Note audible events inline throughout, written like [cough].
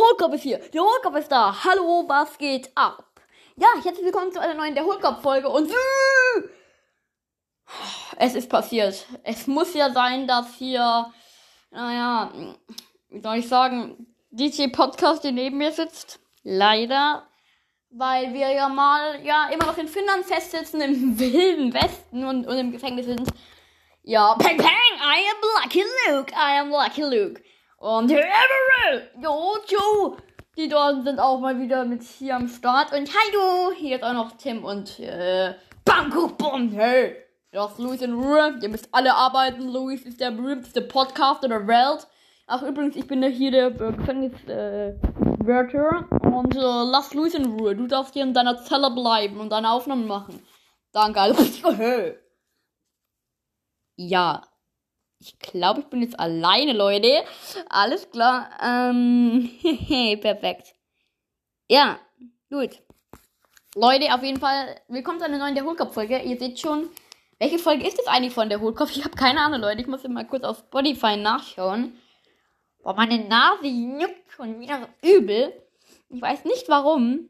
Hohlkopf ist hier. Der Hohlkopf ist da. Hallo, was geht ab? Ja, herzlich willkommen zu einer neuen Der Hohlkopf-Folge und es ist passiert. Es muss ja sein, dass hier, naja, wie soll ich sagen, DJ Podcast, der neben mir sitzt. Leider. Weil wir ja mal, ja, immer noch in Finnland festsitzen, im [laughs] wilden Westen und, und im Gefängnis sind. Ja, peng peng, I am Lucky Luke, I am Lucky Luke. Und Emerald, Jojo, die dort sind auch mal wieder mit hier am Start. Und hallo, hier ist auch noch Tim und äh, Bangkok Bomb, hey. Das ist Luis in Ruhe, ihr müsst alle arbeiten. Luis ist der berühmteste Podcaster der Welt. Ach, übrigens, ich bin ja hier der Gefängniswärter. Äh, und äh, lass Luis in Ruhe. Du darfst hier in deiner Zelle bleiben und deine Aufnahmen machen. Danke. [laughs] ja, ich glaube, ich bin jetzt alleine, Leute. Alles klar. Ähm, [laughs] perfekt. Ja, gut. Leute, auf jeden Fall, willkommen zu einer neuen Der Hohlkopf-Folge. Ihr seht schon, welche Folge ist das eigentlich von Der Hohlkopf? [laughs] Ich habe keine Ahnung, Leute. Ich muss mal kurz auf Spotify nachschauen. Boah, meine Nase juckt schon wieder übel. Ich weiß nicht warum.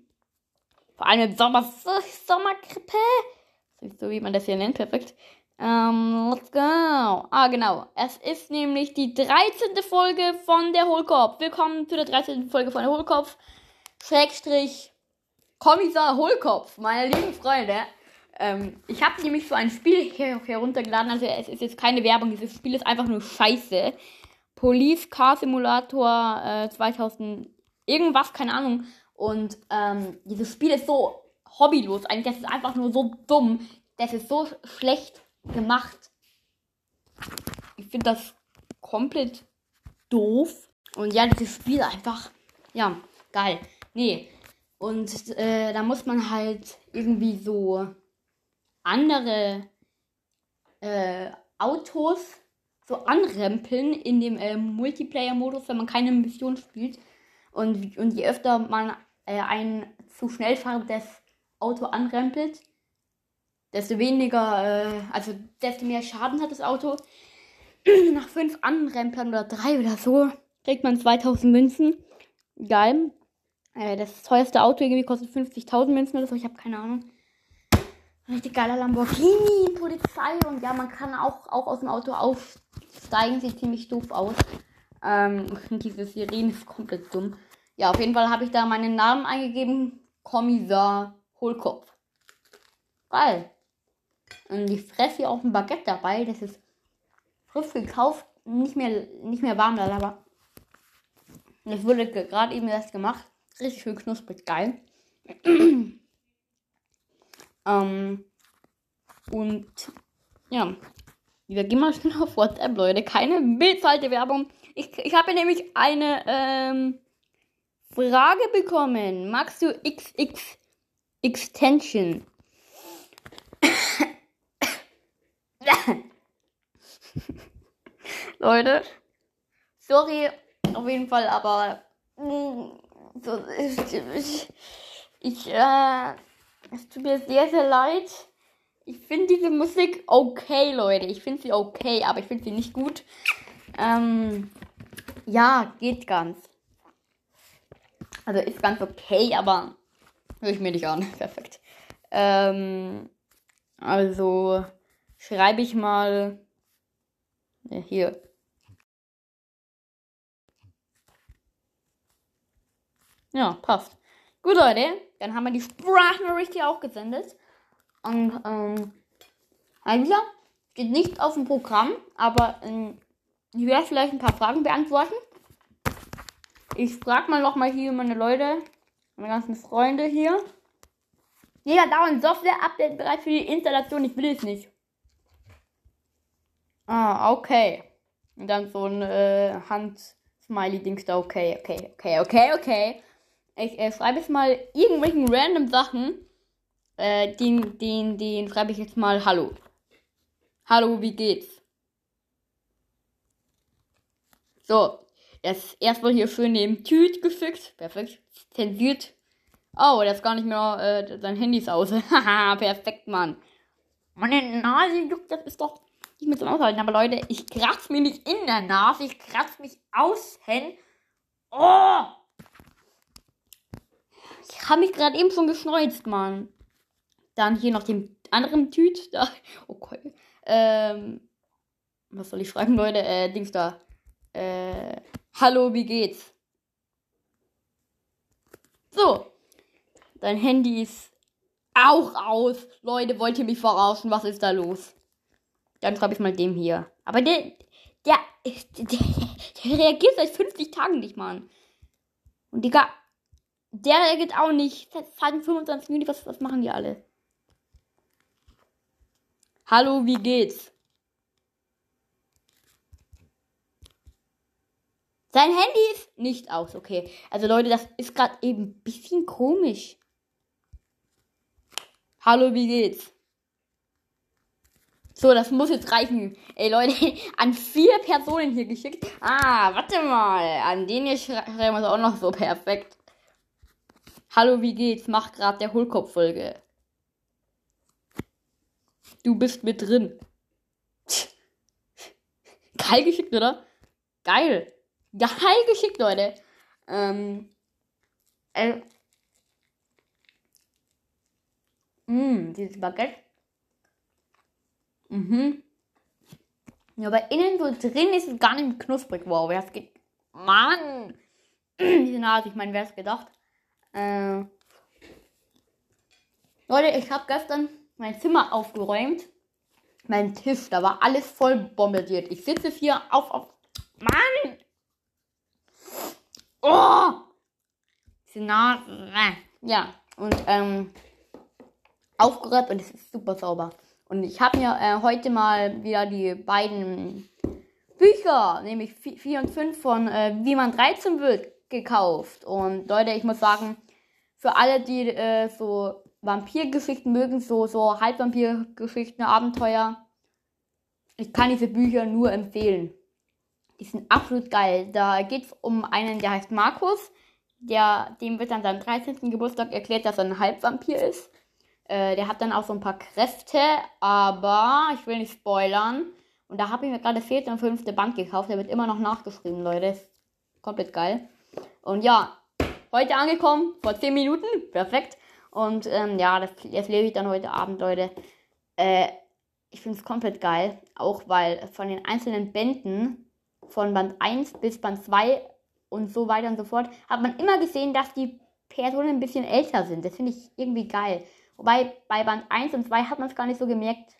Vor allem im Sommer, Sommergrippe. So wie man das hier nennt, perfekt. Ähm, let's go. Ah, genau. Es ist nämlich die 13. Folge von der Hohlkopf. Willkommen zu der 13. Folge von der Hohlkopf. Schrägstrich Kommissar Hohlkopf, meine lieben Freunde. Ähm, ich habe nämlich so ein Spiel hier heruntergeladen. Also es ist jetzt keine Werbung. Dieses Spiel ist einfach nur scheiße. Police Car Simulator äh, 2000 irgendwas, keine Ahnung. Und ähm, dieses Spiel ist so hobbylos. Eigentlich, das ist einfach nur so dumm. Das ist so schlecht gemacht. Ich finde das komplett doof. Und ja, dieses Spiel einfach, ja, geil. Nee. Und äh, da muss man halt irgendwie so andere äh, Autos so anrempeln in dem äh, Multiplayer-Modus, wenn man keine Mission spielt. Und, und je öfter man äh, ein zu schnell fahrendes Auto anrempelt, desto weniger, äh, also desto mehr Schaden hat das Auto. [clears throat] Nach fünf Anrempeln oder drei oder so kriegt man 2000 Münzen. Geil. Äh, das teuerste Auto irgendwie kostet 50.000 Münzen oder so, ich habe keine Ahnung. Richtig geiler Lamborghini, Polizei und ja, man kann auch, auch aus dem Auto aufsteigen, sieht ziemlich doof aus. Ähm, [laughs] diese Sirene ist komplett dumm. Ja, auf jeden Fall habe ich da meinen Namen eingegeben. Kommissar Hohlkopf. Geil. Und ich fresse hier auch ein Baguette dabei. Das ist frisch gekauft. Nicht mehr, nicht mehr warm, aber das wurde gerade eben erst gemacht. Richtig schön knusprig, geil. [clears throat] ähm, und ja, wir gehen mal schnell auf WhatsApp, Leute. Keine bezahlte Werbung. Ich, ich habe nämlich eine ähm, Frage bekommen. Magst du XX Extension? Leute, sorry, auf jeden Fall, aber mm, so, ich, ich äh, es tut mir sehr, sehr leid. Ich finde diese Musik okay, Leute. Ich finde sie okay, aber ich finde sie nicht gut. Ähm, ja, geht ganz. Also ist ganz okay, aber höre ich mir nicht an. [laughs] Perfekt. Ähm, also schreibe ich mal ja, hier. Ja, passt. Gut, Leute. Dann haben wir die Sprachnachricht hier auch gesendet. Und, ähm, also, steht nicht auf dem Programm, aber ähm, ich werde vielleicht ein paar Fragen beantworten. Ich frage mal nochmal hier meine Leute, meine ganzen Freunde hier. Jeder dauernd Software-Update bereit für die Installation. Ich will es nicht. Ah, okay. Und dann so ein äh, Hand-Smiley-Dings da. Okay, okay, okay, okay, okay. Ich äh, schreibe jetzt mal irgendwelchen random Sachen. Äh, den, den, den schreibe ich jetzt mal Hallo. Hallo, wie geht's? So. Das erstmal hier schön neben Tüt gefixt. Perfekt. Zensiert. Oh, das ist gar nicht mehr, äh, sein Handy ist aus. Haha, perfekt, Mann. Meine Nase juckt, das ist doch mehr zum Aushalten. Aber Leute, ich kratze mir nicht in der Nase, ich kratze mich außen. Oh! habe mich gerade eben schon geschneuzt, Mann. Dann hier noch den anderen Tüt. Da. [laughs] Okay. Ähm, was soll ich schreiben, Leute? Äh, Dings da. Äh, hallo, wie geht's? So. Dein Handy ist auch aus. Leute, wollt ihr mich verarschen? Was ist da los? Dann schreibe ich mal dem hier. Aber der, der, der, [laughs] der reagiert seit 50 Tagen nicht, Mann. Und Digga, der reagiert auch nicht. Seit 25 Minuten, was, was machen die alle? Hallo, wie geht's? Sein Handy ist nicht aus, okay. Also Leute, das ist gerade eben ein bisschen komisch. Hallo, wie geht's? So, das muss jetzt reichen. Ey Leute, [laughs] an vier Personen hier geschickt. Ah, warte mal. An den hier schreiben wir es auch noch so perfekt. Hallo, wie geht's? Mach grad der Hohlkopf-Folge. Du bist mit drin. [laughs] Geil geschickt, oder? Geil. Geil geschickt, Leute. Ähm. Äh. Mh, dieses Baguette. Mhm. Ja, aber innen so drin ist es gar nicht knusprig. Wow, wer es geht. Mann! [clears throat] Diese Nase, ich meine, wer es gedacht? Äh. Leute, ich habe gestern mein Zimmer aufgeräumt. Mein Tisch, da war alles voll bombardiert. Ich sitze hier auf, auf. Mann! Oh! Diese Nase. Ja, und ähm, aufgeräumt und es ist super sauber. Und ich habe mir äh, heute mal wieder die beiden Bücher, nämlich 4 und 5 von äh, Wie man 13 wird, gekauft. Und Leute, ich muss sagen, für alle, die äh, so Vampirgeschichten mögen, so, so Halbvampirgeschichten, Abenteuer, ich kann diese Bücher nur empfehlen. Die sind absolut geil. Da geht es um einen, der heißt Markus. Der, dem wird an seinem 13. Geburtstag erklärt, dass er ein Halbvampir ist. Äh, der hat dann auch so ein paar Kräfte, aber ich will nicht spoilern. Und da habe ich mir gerade vierte und fünfte Band gekauft. Der wird immer noch nachgeschrieben, Leute. Komplett geil. Und ja, heute angekommen, vor 10 Minuten. Perfekt. Und ähm, ja, das, das lese ich dann heute Abend, Leute. Äh, ich finde es komplett geil. Auch weil von den einzelnen Bänden, von Band 1 bis Band 2 und so weiter und so fort, hat man immer gesehen, dass die Personen ein bisschen älter sind. Das finde ich irgendwie geil. Wobei bei Band 1 und 2 hat man es gar nicht so gemerkt.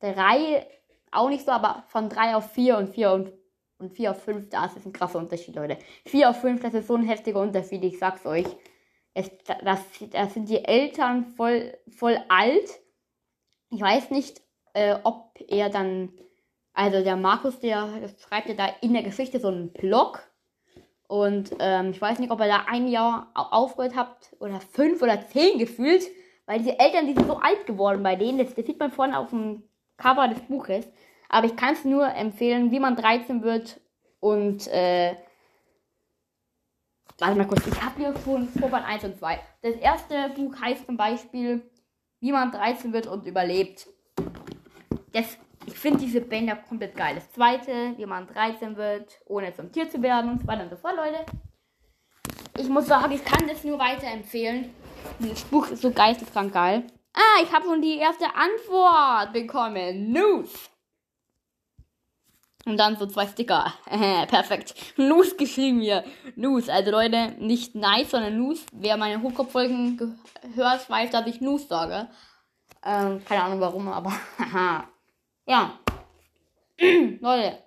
3 auch nicht so, aber von 3 auf 4 und 4 und, und 4 auf 5, da ist ein krasser Unterschied, Leute. 4 auf 5, das ist so ein heftiger Unterschied, ich sag's euch. Es, das, das sind die Eltern voll, voll alt. Ich weiß nicht, äh, ob er dann, also der Markus, der schreibt ja da in der Geschichte so einen Blog. Und ähm, ich weiß nicht, ob er da ein Jahr aufgehört hat oder fünf oder zehn gefühlt, weil diese Eltern, die sind so alt geworden bei denen. Das, das sieht man vorne auf dem Cover des Buches. Aber ich kann es nur empfehlen, wie man 13 wird und äh, warte mal kurz, ich habe hier schon Vorband 1 und 2. Das erste Buch heißt zum Beispiel, wie man 13 wird und überlebt. Das, ich finde diese Bänder komplett geil. Das zweite, wie man 13 wird, ohne zum Tier zu werden und so weiter und so fort, Leute. Ich muss sagen, ich kann das nur weiterempfehlen. Dieses Buch ist so geisteskrank geil. Ah, ich habe schon die erste Antwort bekommen. News. Und dann so zwei Sticker. [laughs] Perfekt. News geschrieben hier. News. Also Leute, nicht nice, sondern News. Wer meine Hochkopffolgen hört, weiß, dass ich News sage. Ähm, keine Ahnung warum, aber [laughs] ja. [clears throat] Leute.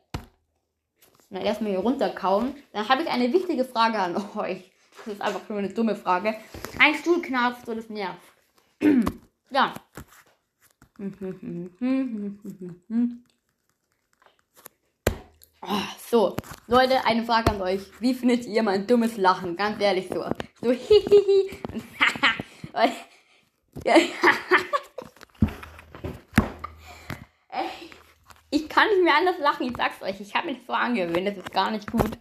Na, erstmal hier runterkauen. Dann habe ich eine wichtige Frage an [laughs] euch. Das ist einfach nur eine dumme Frage. Ein Stuhl knarzt und es nervt. [clears throat] ja. Oh, so, Leute, eine Frage an euch. Wie findet ihr mein dummes Lachen? Ganz ehrlich so. So [laughs] hihihi [laughs] ich kann nicht mehr anders lachen, ich sag's euch. Ich habe mich so angewöhnt, das ist gar nicht gut.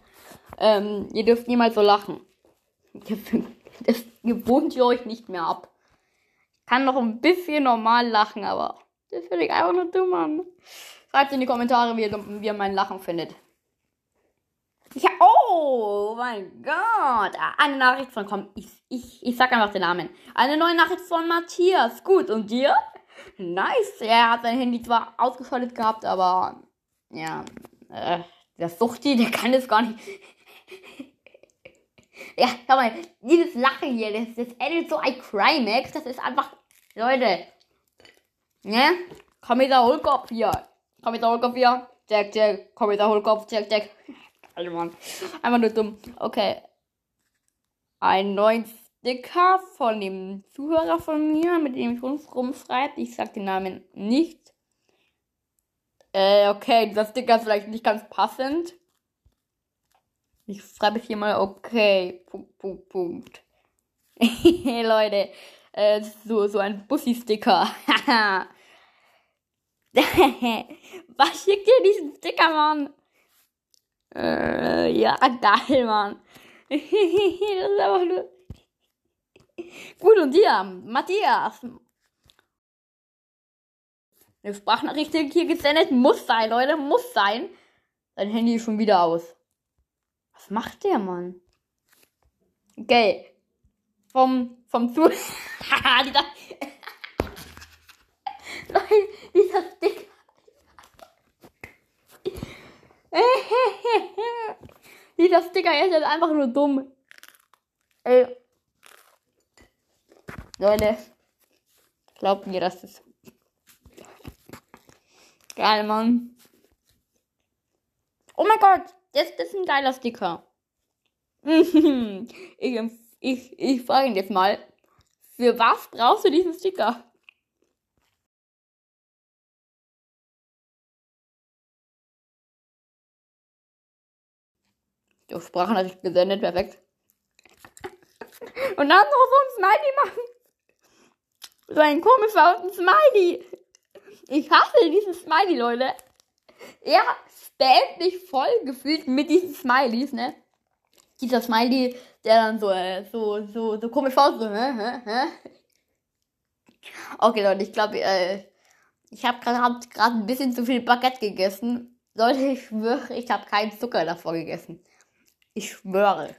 Ähm, ihr dürft niemals so lachen. Das gewohnt ihr euch nicht mehr ab. Ich kann noch ein bisschen normal lachen, aber das finde ich einfach nur dumm an. Schreibt in die Kommentare, wie ihr, wie ihr mein Lachen findet. Ja, oh! Oh mein Gott. Eine Nachricht von, komm, ich, ich, ich sag einfach den Namen. Eine neue Nachricht von Matthias. Gut, und dir? Nice. Er hat sein Handy zwar ausgeschaltet gehabt, aber ja, äh, der Suchti, der kann das gar nicht. Ja, schau mal, dieses Lachen hier, das, das endet so ein Crimex, das ist einfach, Leute, ne? Komm mit der Hohlkopf hier. Komm mit der Hohlkopf hier. Jack, Jack, komm mit der Hohlkopf, Jack, Jack. [laughs] Alter Mann. Einfach nur dumm. Okay. Ein neuen Sticker von dem Zuhörer von mir, mit dem ich rumschreibe. Ich sag den Namen nicht. Äh, okay, dieser Sticker ist vielleicht nicht ganz passend. Ich schreibe hier mal okay. Punkt, Punkt, Punkt. [laughs] hey Leute, äh, so, so ein Bussi-Sticker. [laughs] Was schickt ihr diesen Sticker, Mann? Äh, ja, geil, Mann. [laughs] das ist einfach nur. Gut, und dir, Matthias. Eine Sprachnachricht hier gesendet. Muss sein, Leute, muss sein. Dein Handy ist schon wieder aus. Was macht der, Mann? Okay. Vom, vom Zu... [laughs] dieser... Leute, dieser Stick. [laughs] dieser Sticker ist jetzt einfach nur dumm. Ey. Leute. Glaubt mir, dass das Geil, Mann. Oh mein Gott, das, das ist ein geiler Sticker. [laughs] ich, ich, ich frage ihn jetzt mal, für was brauchst du diesen Sticker? Die Sprachnachricht gesendet, perfekt. Und dann noch so ein Smiley machen. So ein komischer Smiley. Ich hasse dieses Smiley, Leute. Er spammt mich voll gefühlt mit diesen Smileys, ne? Dieser Smiley, der dann so, äh, so, so, so komisch aussieht. So, hä, hä, hä? Okay, Leute, ich glaube, äh, ich habe gerade ein bisschen zu viel Baguette gegessen. Leute, ich schwöre, ich habe keinen Zucker davor gegessen. Ich schwöre.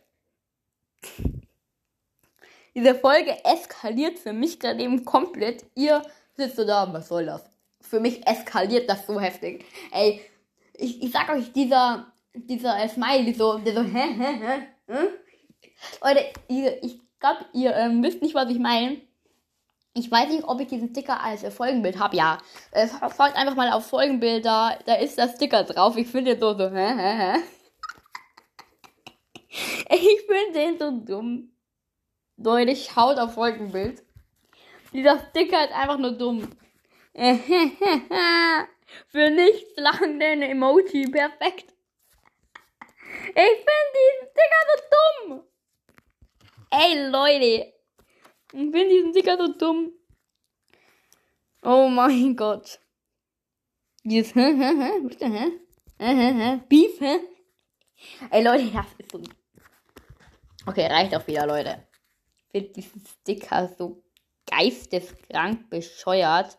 Diese Folge eskaliert für mich gerade eben komplett. Ihr sitzt so da, was soll das? Für mich eskaliert das so heftig. Ey, ich, ich sag euch, dieser, dieser Smiley, so, der so, [laughs] hä, hä, hä, hä? Leute, ihr, ich glaube, ihr ähm, wisst nicht, was ich meine. Ich weiß nicht, ob ich diesen Sticker als äh, Folgenbild habe. Ja, äh, folgt einfach mal auf Folgenbild, da, da ist der Sticker drauf. Ich finde den so, so, hä, hä, hä. [laughs] Ich finde den so dumm. Leute, schaut auf Folgenbild. Dieser Sticker ist einfach nur dumm. [laughs] Für nichts lachenden Emoji. Perfekt. Ich finde diesen Sticker so dumm. Ey, Leute. Ich finde diesen Sticker so dumm. Oh mein Gott. Dieses, hä, hä, hä, bitte, hä? Hä, hä, hä? Beef, hä? Ey, Leute, das ist so. Okay, reicht auch wieder, Leute. Ich finde diesen Sticker so geisteskrank bescheuert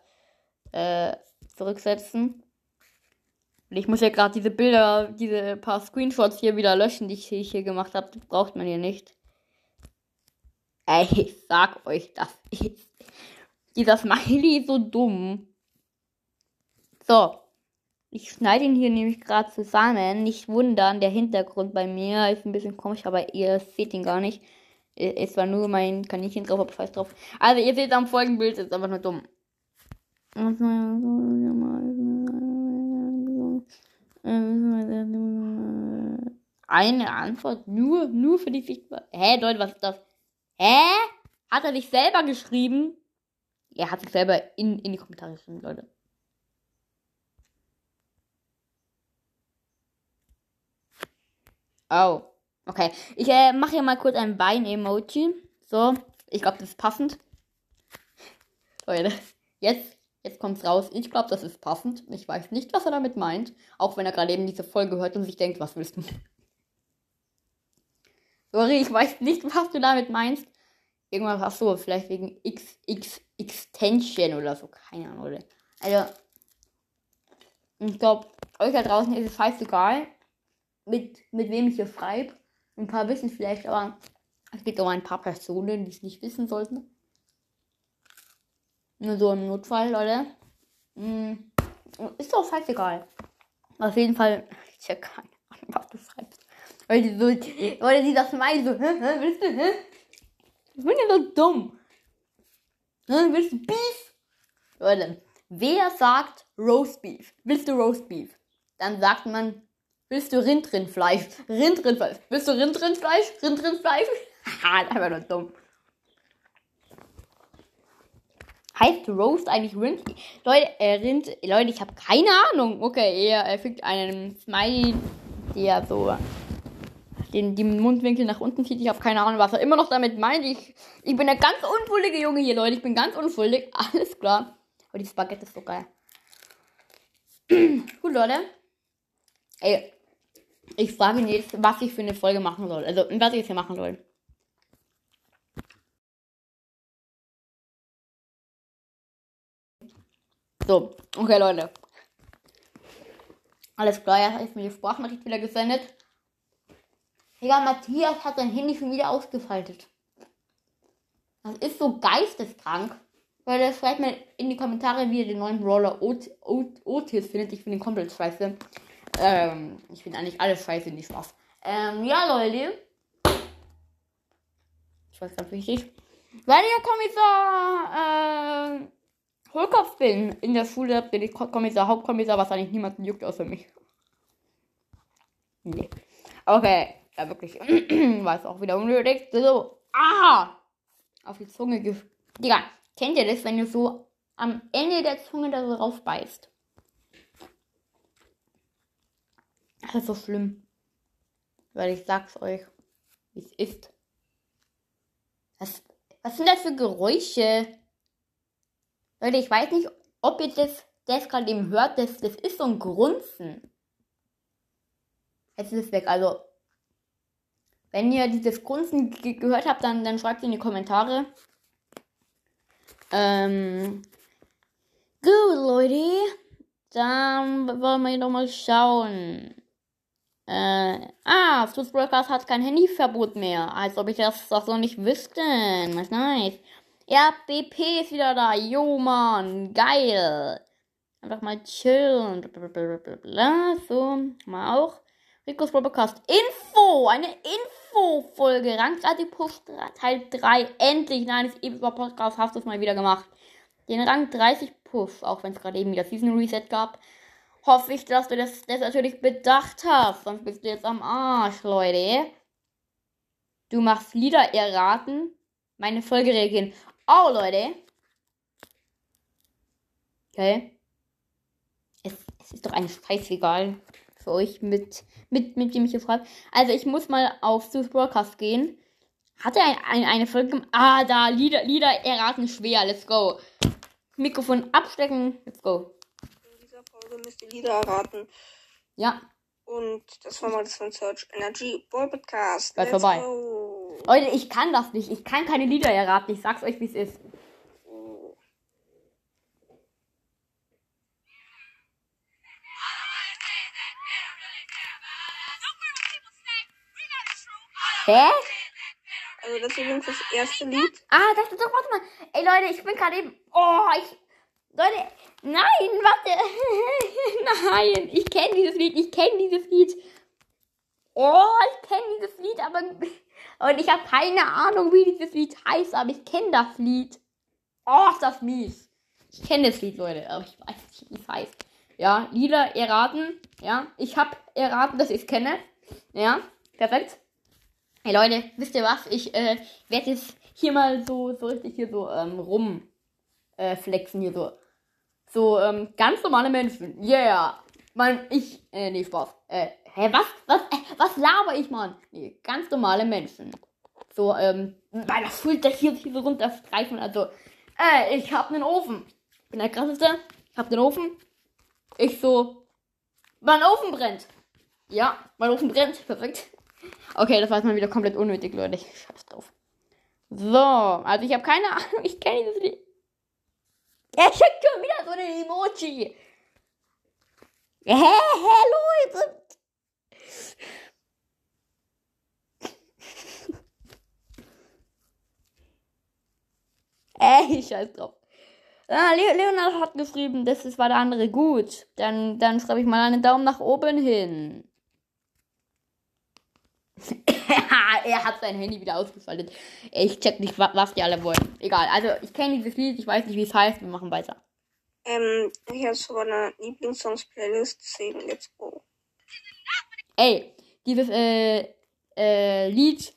äh, zurücksetzen. Und ich muss ja gerade diese Bilder, diese paar Screenshots hier wieder löschen, die ich hier gemacht habe. Das braucht man hier nicht. Ey, ich sag euch, das ist. Dieser Smiley so dumm. So. Ich schneide ihn hier nämlich gerade zusammen. Nicht wundern, der Hintergrund bei mir ist ein bisschen komisch, aber ihr seht ihn gar nicht. Es war nur mein Kaninchen drauf, aber scheiß drauf. Also ihr seht am Folgenbild, ist einfach nur dumm. Eine Antwort nur, nur für die Sichtbar. Hä, Leute, was ist das? Hä? Hat er sich selber geschrieben? Er hat sich selber in, in die Kommentare geschrieben, Leute. Oh. Okay. Ich äh, mache hier mal kurz ein Bein-Emoji. So. Ich glaube, das ist passend. Leute. Jetzt Jetzt kommt's raus. Ich glaube, das ist passend. Ich weiß nicht, was er damit meint. Auch wenn er gerade eben diese Folge hört und sich denkt, was willst du? Sorry, ich weiß nicht, was du damit meinst. Irgendwas hast du, vielleicht wegen XX Extension oder so. Keine Ahnung, oder? Also, ich glaube, euch da draußen ist es scheißegal, mit, mit wem ich hier schreibe. Ein paar wissen vielleicht, aber es gibt auch ein paar Personen, die es nicht wissen sollten. Nur so im Notfall, Leute. Hm, ist doch scheißegal. Auf jeden Fall, ich habe keine Ahnung, was du schreibst. Weil die so, weil die das meinen, so, hä, hä, willst du, hä? Ich bin ja so dumm. Hä, willst du Beef? Leute, wer sagt Roast Beef? Willst du Roast Beef? Dann sagt man, willst du Rindrindfleisch? Rindrindfleisch. Willst du Rindrindfleisch? Rindrindfleisch? [laughs] Haha, einfach nur dumm. Heißt Roast eigentlich Rind? Leute, äh, Rind, Leute, ich habe keine Ahnung. Okay, er, er fügt einen Smiley, der so den, die Mundwinkel nach unten zieht. Ich habe keine Ahnung, was er immer noch damit meint. Ich, ich bin der ganz unschuldige Junge hier, Leute. Ich bin ganz unschuldig. [laughs] Alles klar. Aber die Spaghetti ist so geil. [clears throat] Gut, Leute. Ey, ich frage ihn jetzt, was ich für eine Folge machen soll. Also, was ich jetzt hier machen soll. So, okay, Leute. Alles klar, er hat mir die Sprachnachricht wieder gesendet. Digga, Matthias hat sein Handy schon wieder ausgefaltet. Das ist so geisteskrank. Weil er schreibt mir in die Kommentare, wie er den neuen Roller Ot Ot Otis findet. Ich finde ihn komplett scheiße. Ähm, ich finde eigentlich alles scheiße, nicht Spaß. Ähm, ja, Leute. Ich weiß ganz wichtig. Weil ich ja Kommissar, äh, Hohlkopf bin in der Schule, bin ich Kommissar, Hauptkommissar, was eigentlich niemanden juckt außer mich. Nee. Okay. Ja, wirklich. [clears throat] War es auch wieder unnötig. So. Ah! Auf die Zunge ge... Digga, kennt ihr das, wenn du so am Ende der Zunge da so drauf beißt? Das ist so schlimm. Weil ich sag's euch, wie es ist. Was, was sind das für Geräusche? Leute, ich weiß nicht, ob ihr das, das gerade eben hört. Das, das ist so ein Grunzen. Jetzt ist es weg. Also, wenn ihr dieses Grunzen ge gehört habt, dann, dann schreibt es in die Kommentare. Ähm, gut, Leute. Dann wollen wir doch mal schauen. Äh, ah, Sus Broadcast hat kein Handyverbot mehr. Als ob ich das doch so nicht wüsste. Ist nice. Ja, BP ist wieder da. Jo, Mann. Geil. Einfach mal chillen. Blablabla. So, mal auch. Ricos Podcast. Info! Eine Info-Folge. Rang Push Teil 3. Endlich. Nein, das Eber Podcast hast du es mal wieder gemacht. Den Rang 30 Push, auch wenn es gerade eben wieder Season Reset gab. Hoffe ich, dass du das, das natürlich bedacht hast. Sonst bist du jetzt am Arsch, Leute. Du machst Lieder erraten. Meine Folge reagieren. Oh, Leute. Okay. Es, es ist doch ein Scheißegal für euch, mit, mit, mit dem ich hier schreibe. Also ich muss mal auf Sus Broadcast gehen. Hat er ein, ein, eine Folge gemacht? Ah, da, Lieder, Lieder erraten schwer. Let's go. Mikrofon abstecken. Let's go. In dieser Folge müsst ihr Lieder erraten. Ja. Und das war mal das von Search Energy Ball Podcast. Bald vorbei. Go. Leute, ich kann das nicht. Ich kann keine Lieder erraten. Ich sag's euch, wie es ist. Hä? Also das ist übrigens das erste Lied. Ah, das ist doch, warte mal. Ey Leute, ich bin gerade eben. Oh, ich. Leute, nein, warte. [laughs] nein, ich kenne dieses Lied, ich kenne dieses Lied. Oh, ich kenne dieses Lied, aber. Und ich habe keine Ahnung, wie dieses Lied heißt, aber ich kenne das Lied. Oh, ist das mies. Ich kenne das Lied, Leute, aber ich weiß nicht, wie es heißt. Ja, Lieder erraten. Ja, ich habe erraten, dass ich es kenne. Ja, perfekt. Hey Leute, wisst ihr was? Ich äh, werde jetzt hier mal so, so richtig hier so ähm, rum äh, flexen hier so. So, ähm, ganz normale Menschen. Yeah. Man, ich, äh, nee, Spaß. Äh, hä, was, was, äh, was laber ich, Mann? Nee, ganz normale Menschen. So, ähm, weil das Schulter hier, hier so runterstreifen. Also, äh, ich hab nen Ofen. Bin der krasseste. Ich hab den Ofen. Ich so, mein Ofen brennt. Ja, mein Ofen brennt. Perfekt. Okay, das war jetzt mal wieder komplett unnötig, Leute. Ich scheiß drauf. So, also ich habe keine Ahnung. Ich kenne dieses Lied. Er schickt schon wieder so eine Emoji. Hä, hä, Leute. Ey, [laughs] scheiß drauf. Ah, Le Leonard hat geschrieben, das ist, war der andere gut. Dann, dann schreibe ich mal einen Daumen nach oben hin. [coughs] er hat sein Handy wieder ausgeschaltet. Ich check nicht, wa- was die alle wollen. Egal, also ich kenne dieses Lied, ich weiß nicht, wie es heißt, wir machen weiter. Ähm, ich habe sogar eine Lieblingssongs-Playlist, deswegen let's go. Ey, dieses äh, äh, Lied.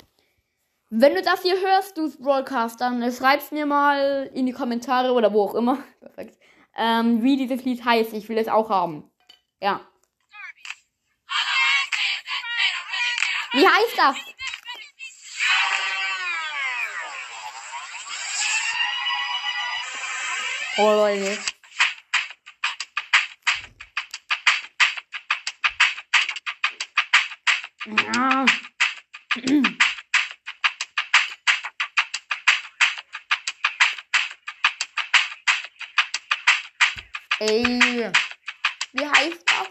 Wenn du das hier hörst, du Broadcast, dann äh, schreib's mir mal in die Kommentare oder wo auch immer. [laughs] Perfekt. Ähm, wie dieses Lied heißt. Ich will es auch haben. Ja. Wie heißt das? Oh Leute. Ja. [clears throat] Ey, wie heißt das?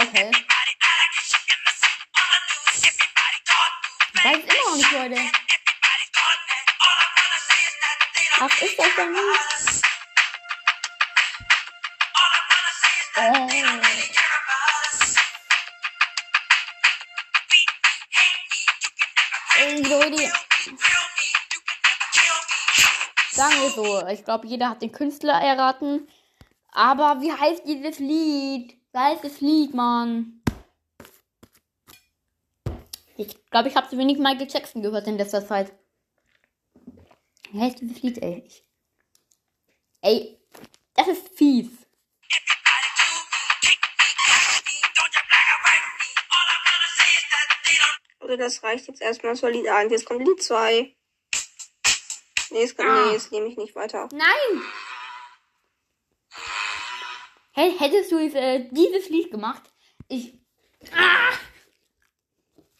Okay. Ich weiß immer noch nicht, Leute. Was ist das denn? Oh. Ey, Leute. Sagen wir so. Ich glaube, jeder hat den Künstler erraten. Aber wie heißt dieses Lied? Wie heißt das Lied, Mann? Ich glaube, ich habe zu wenig Michael Jackson gehört in letzter Zeit. Wie heißt dieses Lied, ey? Ey, das ist fies. Also das reicht jetzt erstmal zur Lied 1. Jetzt kommt Lied 2. Nee, es Ah. nee, jetzt nehme ich nicht weiter. Nein! Hä- Hättest du jetzt, äh, dieses Lied gemacht? Ich. Ah!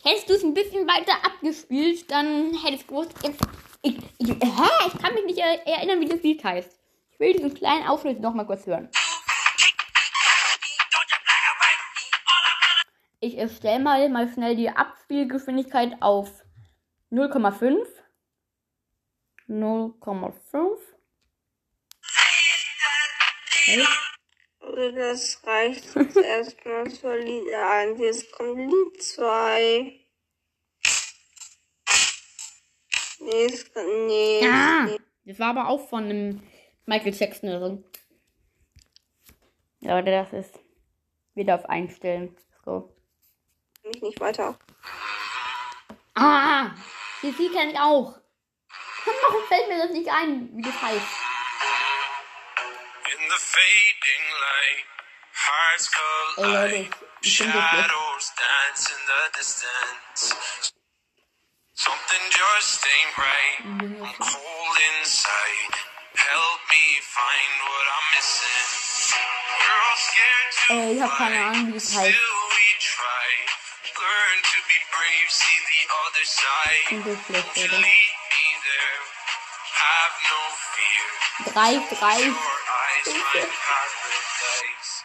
Hättest du es ein bisschen weiter abgespielt, dann hättest du gewusst. Jetzt, ich, ich, hä? Ich kann mich nicht er erinnern, wie das Lied heißt. Ich will diesen kleinen Aufschnitt noch mal kurz hören. Ich stelle mal, mal schnell die Abspielgeschwindigkeit auf 0,5. 0,5. Okay. Das reicht jetzt erstmal zur Lied 1. Jetzt kommt Lied 2. Nee, es kommt, nee, Ah, nee. das war aber auch von einem Michael Jackson oder so. Leute, das ist wieder auf Einstellen. So. nehme ich nicht weiter. Ah, die sieht kenne ich auch. [laughs] Warum fällt mir das nicht ein, wie das heißt? In the fading light, hearts collide. Shadows dance in the distance. Something just ain't right. I'm cold inside. Help me find what I'm missing. We're all scared to Ey, ich hab keine Ahnung, wie das heißt. Learn to be brave, see the other side. You. Drei, drei. Your eyes find paradise.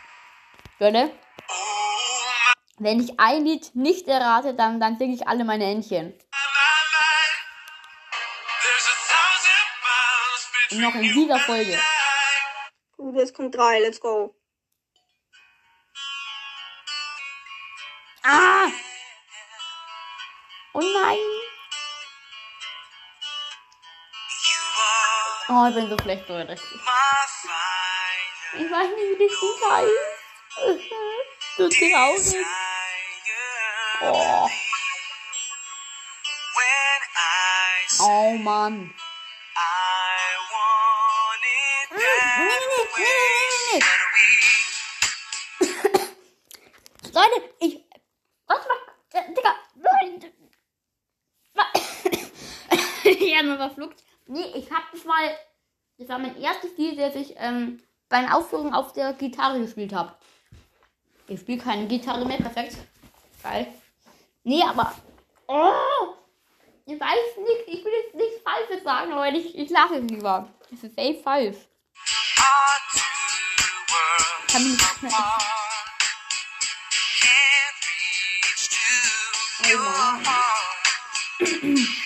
Leute, my, wenn ich ein Lied nicht errate, dann, dann singe ich alle meine Entchen. Und noch in dieser Folge. Gut, jetzt kommt 3. Let's go. Ah! Oh nein! Oh, ich bin so schlecht, fire. Ich weiß nicht, wie das Lied heißt. So traurig. Oh, oh Mann. It Nee, nee, nee. [laughs] Leute, ich. Was war. Äh, Digga. Nein. [laughs] ja, nur verflucht. Nee, ich hab das mal. Das war mein erstes Lied, das ich ähm, bei einer Aufführung auf der Gitarre gespielt habe. Ich spiele keine Gitarre mehr, perfekt. Geil. Nee, aber. Oh! Ich weiß nicht, ich will jetzt nichts Falsches sagen, Leute. Ich, ich lache lieber. Das ist safe falsch. Kann mich nicht mehr. apart. Can't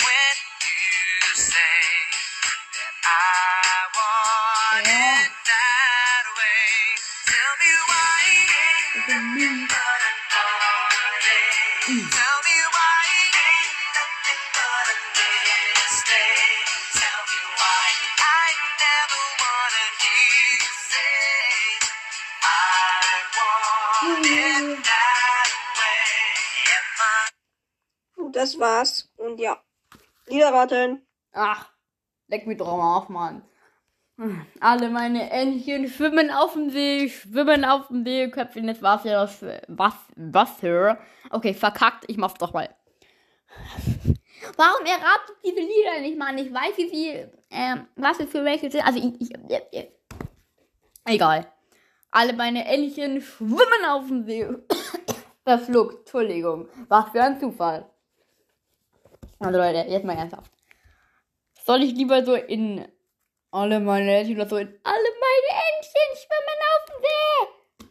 Das war's. Und ja. Lieder raten. Ach, leck mich doch mal auf, Mann. Alle meine Entchen schwimmen auf dem See, schwimmen auf dem See, Köpfchen ins Wasser, was, Wasser. Okay, verkackt, ich mach's doch mal. Warum erratet diese Lieder nicht, Mann? Ich weiß, wie viel, ähm, was es für welche sind. Also, ich, ich, ich. Egal. Alle meine Entchen schwimmen auf dem See. [coughs] Verschluckt, Entschuldigung. Was für ein Zufall. Also, Leute, jetzt mal ernsthaft. Soll ich lieber so in alle meine Entchen oder so in alle meine Entchen schwimmen auf dem See?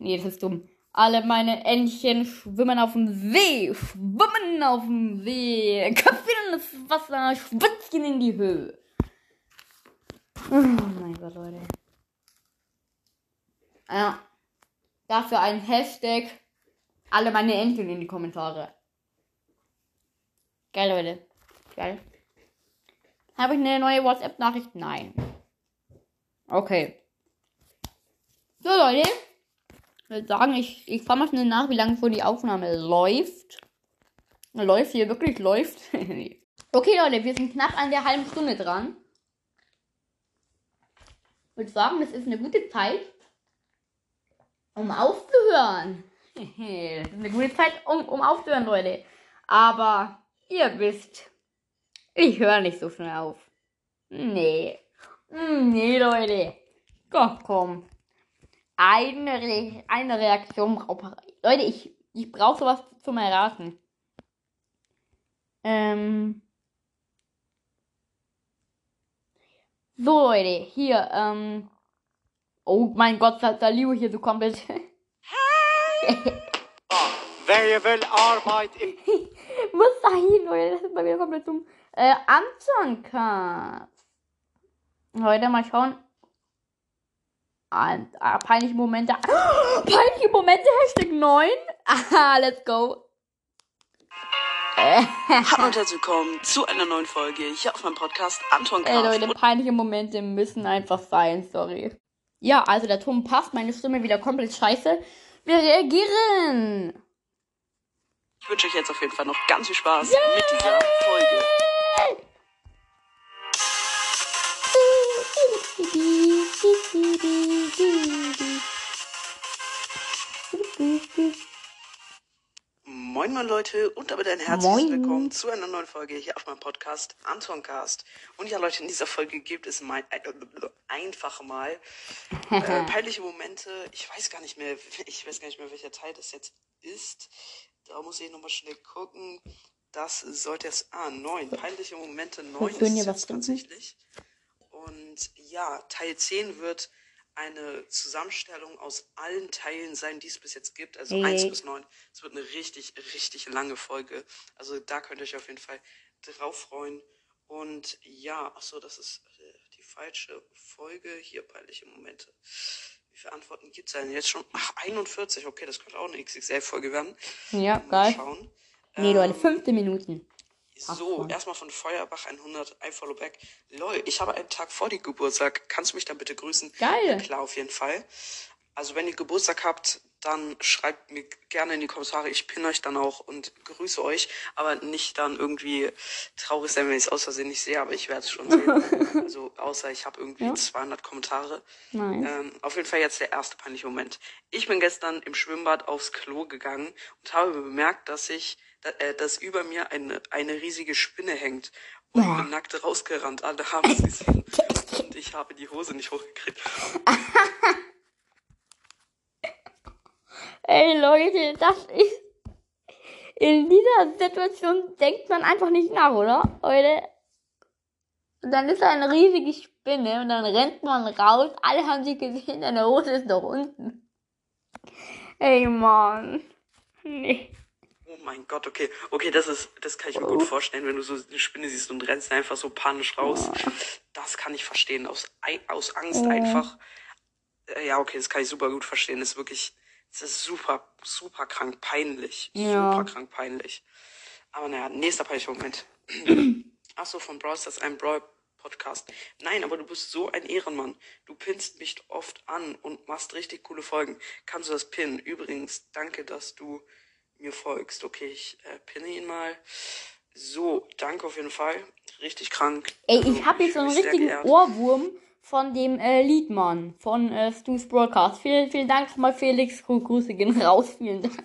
Nee, das ist dumm. Alle meine Entchen schwimmen auf dem See, schwimmen auf dem See, Köpfchen in das Wasser, Schwitzchen in die Höhe. Oh mein Gott, Leute. Ja. Dafür ein Hashtag. Alle meine Entchen in die Kommentare. Geil, Leute. Geil. Habe ich eine neue WhatsApp-Nachricht? Nein. Okay. So, Leute. Ich würde sagen, ich, ich fahre mal schnell nach, wie lange schon die Aufnahme läuft. Läuft hier wirklich läuft. [laughs] Okay, Leute, wir sind knapp an der halben Stunde dran. Ich würde sagen, das ist eine gute Zeit, um aufzuhören. [laughs] das ist eine gute Zeit, um, um aufzuhören, Leute. Aber ihr wisst, ich höre nicht so schnell auf. Nee. Hm, Nee, Leute. Komm, komm. Eine, Re eine Reaktion braucht. Leute, ich, ich brauche sowas zum Erraten. Ähm. So, Leute, hier, ähm. Oh mein Gott, da, da liebe ich hier so komplett. Will Arbeit im [laughs] Muss hin, Leute, das ist bei mir komplett dumm. Äh, Cast. Leute, mal schauen. Ah, ah, peinliche Momente. [gasps] peinliche Momente, Hashtag 9. [laughs] Ah, let's go. [laughs] Hallo und herzlich willkommen zu einer neuen Folge hier auf meinem Podcast Anton Ey, Cast. Leute, Und peinliche Momente müssen einfach sein, sorry. Ja, also der Ton passt, meine Stimme wieder komplett scheiße. Wir reagieren. Ich wünsche euch jetzt auf jeden Fall noch ganz viel Spaß mit dieser Folge. Moin moin Leute und damit ein herzliches Moin. Willkommen zu einer neuen Folge hier auf meinem Podcast Anton Cast. Und ja Leute, in dieser Folge gibt es mein, äh, einfach mal äh, [laughs] peinliche Momente. Ich weiß gar nicht mehr, ich weiß gar nicht mehr, welcher Teil das jetzt ist. Da muss ich nochmal schnell gucken. Das sollte jetzt, ah, neun. Peinliche Momente, neun ist was jetzt trinken. tatsächlich. Und ja, Teil 10 wird eine Zusammenstellung aus allen Teilen sein, die es bis jetzt gibt. Also Ey. 1 bis 9. Es wird eine richtig, richtig lange Folge. Also da könnt ihr euch auf jeden Fall drauf freuen. Und ja, ach so, das ist äh, die falsche Folge. Hier peinliche Momente. Wie viele Antworten gibt es denn jetzt schon? Ach, 41. Okay, das könnte auch eine XXL-Folge werden. Ja, geil. schauen. Nee, Leute, Ähm, 15 Minuten. so, erstmal von Feuerbach 100, ein Followback. Lol, ich habe einen Tag vor die Geburtstag. Kannst du mich dann bitte grüßen? Geil. Ja, klar, auf jeden Fall. Also, wenn ihr Geburtstag habt, dann schreibt mir gerne in die Kommentare. Ich pinne euch dann auch und grüße euch. Aber nicht dann irgendwie traurig sein, wenn ich es aus Versehen nicht sehe. Aber ich werde es schon sehen. [laughs] also, außer ich habe irgendwie Ja. 200 Kommentare. Nice. Ähm, auf jeden Fall jetzt der erste peinliche Moment. Ich bin gestern im Schwimmbad aufs Klo gegangen und habe bemerkt, dass ich, äh, dass über mir eine, eine riesige Spinne hängt. Und Boah. bin nackt rausgerannt. Alle haben es gesehen. [laughs] Und ich habe die Hose nicht hochgekriegt. [laughs] Ey, Leute, das ist. In dieser Situation denkt man einfach nicht nach, oder? Leute. Und dann ist da eine riesige Spinne und dann rennt man raus. Alle haben sie gesehen, deine Hose ist noch unten. Ey, Mann. Nee. Oh mein Gott, okay. Okay, das ist, das kann ich mir Oh. gut vorstellen, wenn du so eine Spinne siehst und rennst einfach so panisch raus. Das kann ich verstehen. Aus, aus Angst Oh. einfach. Äh, Ja, okay, das kann ich super gut verstehen. Das ist wirklich, das ist super, super krank peinlich. Ja. Super krank peinlich. Aber naja, nächster peinlicher Moment. Ach so, von Brawl Stars, ein Brawl Podcast. Nein, aber du bist so ein Ehrenmann. Du pinnst mich oft an und machst richtig coole Folgen. Kannst du das pinnen? Übrigens, danke, dass du mir folgst. Okay, ich äh, pinne ihn mal. So, danke auf jeden Fall. Richtig krank. Ey, Also, ich habe jetzt so einen richtigen. Ohrwurm von dem äh, Liedmann von äh, Stu's Broadcast. Vielen, vielen Dank nochmal, Felix. Grüße gehen [laughs] raus. Vielen Dank.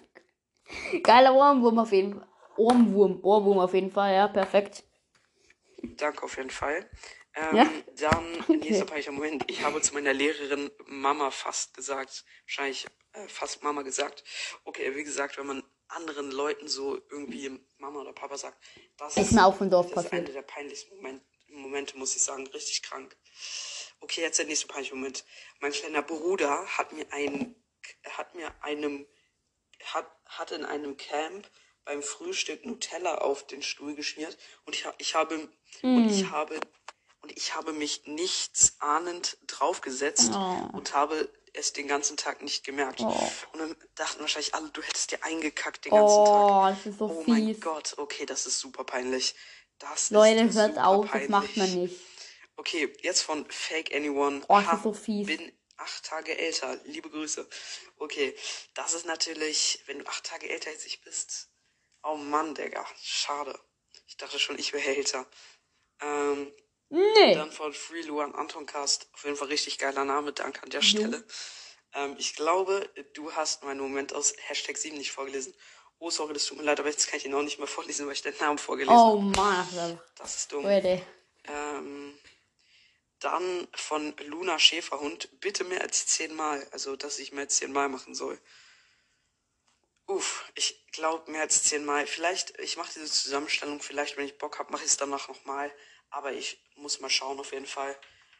Geiler Ohrwurm auf jeden Fall. Ohrwurm, Ohrwurm auf jeden Fall, ja, perfekt. Danke auf jeden Fall. Ähm, Ja. Dann, [laughs] nächster peinlicher Moment. Ich habe zu meiner Lehrerin Mama fast gesagt, wahrscheinlich äh, fast Mama gesagt. Okay, wie gesagt, wenn man anderen Leuten so irgendwie Mama oder Papa sagt, das Ist mir auch Dorf das ist einer der peinlichsten Moment, Momente, muss ich sagen. Richtig krank. Okay, jetzt der nächste peinliche Moment. Mein kleiner Bruder hat mir ein, hat mir einem, hat, hat in einem Camp beim Frühstück Nutella auf den Stuhl geschmiert und ich, ich habe, und ich habe, und ich habe mich nichts ahnend draufgesetzt Oh. und habe es den ganzen Tag nicht gemerkt. Oh. Und dann dachten wahrscheinlich alle, du hättest dir eingekackt den ganzen Tag. Oh, das ist so Oh mein fies. Gott, okay, das ist super peinlich. Das Leute, ist hört super auf, das peinlich. macht man nicht. Okay, jetzt von Fake Anyone. Oh, das ist so fies. Bin acht Tage älter. Liebe Grüße. Okay, das ist natürlich, wenn du acht Tage älter als ich bist. Oh Mann, Digga. Schade. Ich dachte schon, ich wäre älter. Ähm, Nee. dann von Free Luan Anton Cast. Auf jeden Fall richtig geiler Name. Danke an der Stelle. Ähm, ich glaube, du hast meinen Moment aus Hashtag 7 nicht vorgelesen. Oh, sorry, das tut mir leid, aber jetzt kann ich ihn auch nicht mehr vorlesen, weil ich den Namen vorgelesen Oh habe. Mann, das ist Das ist dumm. Leute. Ähm, dann von Luna Schäferhund, bitte mehr als zehnmal. Also, dass ich mehr als zehnmal machen soll. Uff, ich glaube mehr als zehnmal. Vielleicht, ich mache diese Zusammenstellung, vielleicht, wenn ich Bock habe, mache ich es danach nochmal. Aber ich muss mal schauen, auf jeden Fall.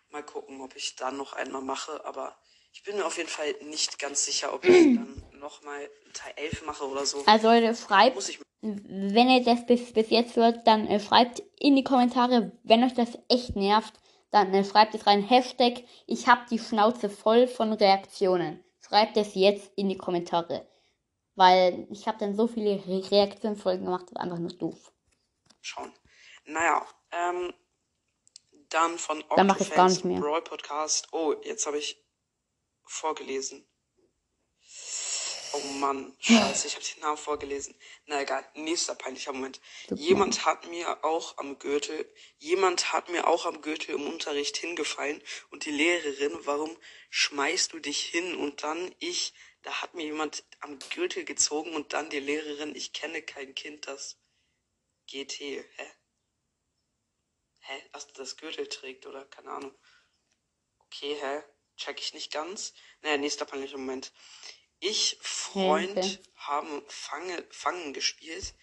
Mal gucken, ob ich dann noch einmal mache. Aber ich bin mir auf jeden Fall nicht ganz sicher, ob ich dann [clears throat] nochmal Teil 11 mache oder so. Also Leute, schreibt, Muss ich wenn ihr das bis, bis jetzt hört, dann äh, schreibt in die Kommentare, wenn euch das echt nervt, dann äh, schreibt es rein, Hashtag, ich hab die Schnauze voll von Reaktionen. Schreibt es jetzt in die Kommentare. Weil ich habe dann so viele Re Reaktionsfolgen gemacht, das ist einfach nur doof. schauen. Naja, ähm, dann von Dann mach ich's gar Octofans nicht mehr. Brawl Podcast. Oh, jetzt habe ich vorgelesen. Oh Mann, scheiße, ich habe den Namen vorgelesen. Na egal, nächster peinlicher Moment. Jemand hat mir auch am Gürtel, jemand hat mir auch am Gürtel im Unterricht hingefallen und die Lehrerin, warum schmeißt du dich hin? Und dann ich, da hat mir jemand am Gürtel gezogen und dann die Lehrerin, ich kenne kein Kind, das GT, hä? Hä? Was das Gürtel trägt oder keine Ahnung. Okay, hä? Check ich nicht ganz. Naja, nächster peinlicher Moment. Ich, Freund, Okay. haben Fange, Fangen gespielt.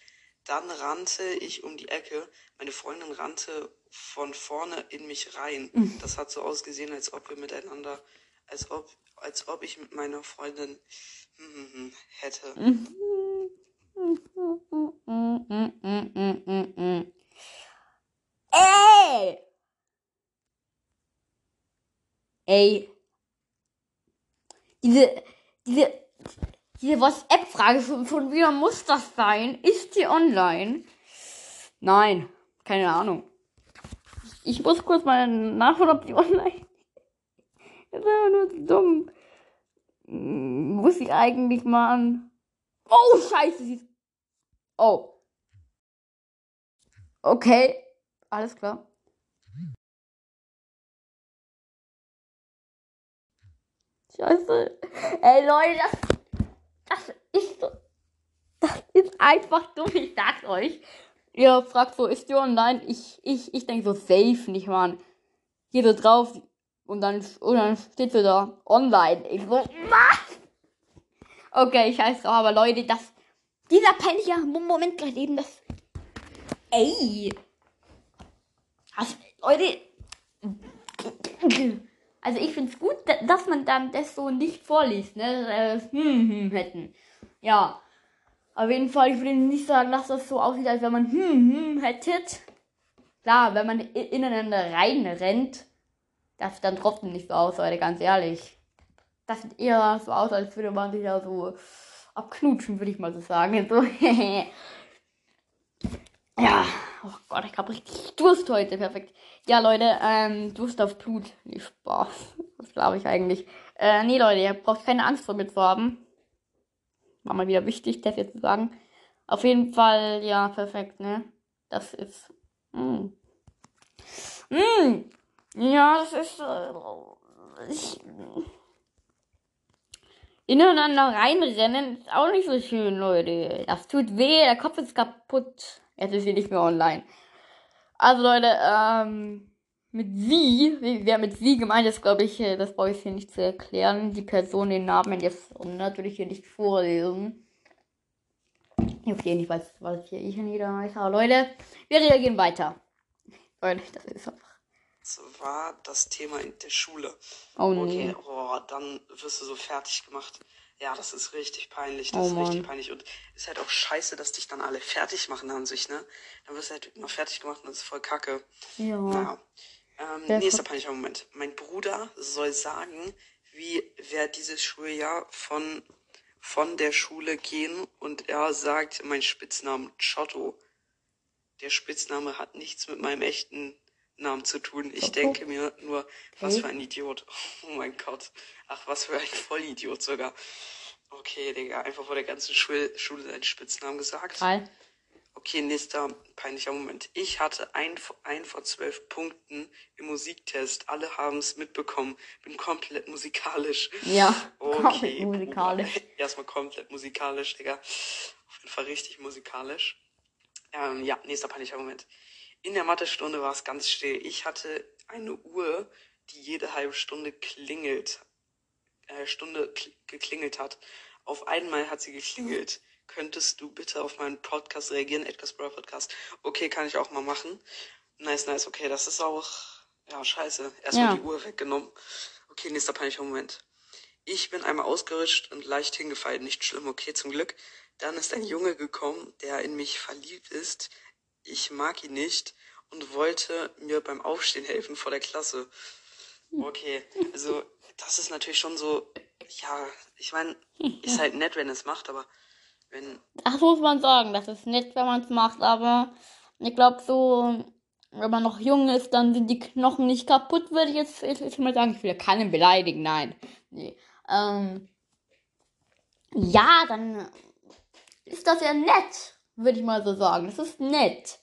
Dann rannte ich um die Ecke. Meine Freundin rannte von vorne in mich rein. Das hat so ausgesehen, als ob wir miteinander, als ob, als ob ich mit meiner Freundin hm, hm, hm, hätte. [laughs] Ey! Ey. Diese, diese, diese WhatsApp-Frage von, von wie muss das sein? Ist die online? Nein, keine Ahnung. Ich muss kurz mal nachschauen, ob die [laughs] online ist. Das ist einfach nur dumm. Muss ich eigentlich mal an. Oh, scheiße, sie ist. Oh. Okay, alles klar. Scheiße. Ey, Leute, das, das ist so. Das ist einfach dumm, ich sag's euch. Ihr fragt so, ist die online? Ich, ich, ich denke so, safe nicht, Mann. Hier so drauf und dann, und dann steht so da, online. Ich so, was? Okay, scheiße, aber Leute, das, dieser peinliche Moment gerade eben, das, ey. Also, Leute, also ich find's gut, da- dass man dann das so nicht vorliest, ne? Äh, hm, hm, hätten. Ja. Auf jeden Fall, ich würde nicht sagen, dass das so aussieht, als wenn man hm, hm hättet. Klar, wenn man ineinander reinrennt, das sieht dann trotzdem nicht so aus, Leute, ganz ehrlich. Das sieht eher so aus, als würde man sich da so abknutschen, würde ich mal so sagen. So, [laughs] ja, oh Gott, ich habe richtig Durst heute, perfekt. Ja, Leute, ähm, Durst auf Blut. Nee, Spaß. Das glaube ich eigentlich. Äh, nee, Leute, ihr braucht keine Angst vor haben. War mal wieder wichtig, das jetzt zu sagen. Auf jeden Fall, ja, perfekt, ne? Das ist. Mm. Mm. Ja, das ist. Äh, ich, ineinander reinrennen ist auch nicht so schön, Leute. Das tut weh, der Kopf ist kaputt. Jetzt ist sie nicht mehr online. Also, Leute, ähm. Mit sie, wer mit sie gemeint ist, glaube ich, äh, das brauche ich hier nicht zu erklären. Die Person, den Namen jetzt natürlich hier nicht vorlesen. Okay, ich weiß, was hier ich nie da weiß. Aber Leute, wir reagieren weiter. Leute, das ist einfach. Das war das Thema in der Schule. Oh Okay, nee. oh, dann wirst du so fertig gemacht. Ja, das ist richtig peinlich. Das Oh ist richtig Mann. peinlich. Und ist halt auch scheiße, dass dich dann alle fertig machen an sich, ne? Dann wirst du halt noch fertig gemacht und das ist voll kacke. Ja. Naja. Ähm, nächster peinlicher Moment. Mein Bruder soll sagen, wie wer dieses Schuljahr von, von der Schule gehen und er sagt meinen Spitznamen Giotto. Der Spitzname hat nichts mit meinem echten Namen zu tun. Ich denke mir nur, was Okay. für ein Idiot. Oh mein Gott. Ach, was für ein Vollidiot sogar. Okay, Digga, einfach vor der ganzen Schule, Schule seinen Spitznamen gesagt. Geil. Okay, nächster peinlicher Moment. Ich hatte ein, ein von zwölf Punkten im Musiktest. Alle haben es mitbekommen. Bin komplett musikalisch. Ja, Okay, komplett musikalisch. Bruder. [laughs] Erstmal komplett musikalisch, Digga. Auf jeden Fall richtig musikalisch. Ähm, ja, nächster peinlicher Moment. In der Mathestunde war es ganz still. Ich hatte eine Uhr, die jede halbe Stunde klingelt. Äh, Stunde kl geklingelt hat. Auf einmal hat sie geklingelt. Könntest du bitte auf meinen Podcast reagieren? Edgar's Brawl Podcast. Okay, kann ich auch mal machen. Nice, nice. Okay, das ist auch, ja, scheiße. Erstmal Ja. die Uhr weggenommen. Okay, nächster peinlicher Moment. Ich bin einmal ausgerutscht und leicht hingefallen. Nicht schlimm, okay, zum Glück. Dann ist ein Junge gekommen, der in mich verliebt ist. Ich mag ihn nicht und wollte mir beim Aufstehen helfen vor der Klasse. Okay, also das ist natürlich schon so, ja, ich meine, [laughs] ist halt nett, wenn es macht, aber wenn, Das muss man sagen. Das ist nett, wenn man es macht, aber ich glaube so, wenn man noch jung ist, dann sind die Knochen nicht kaputt, würde ich jetzt, jetzt, jetzt mal sagen. Ich will ja keinen beleidigen, nein. Nee. Ähm, ja, dann ist das ja nett, würde ich mal so sagen. Das ist nett.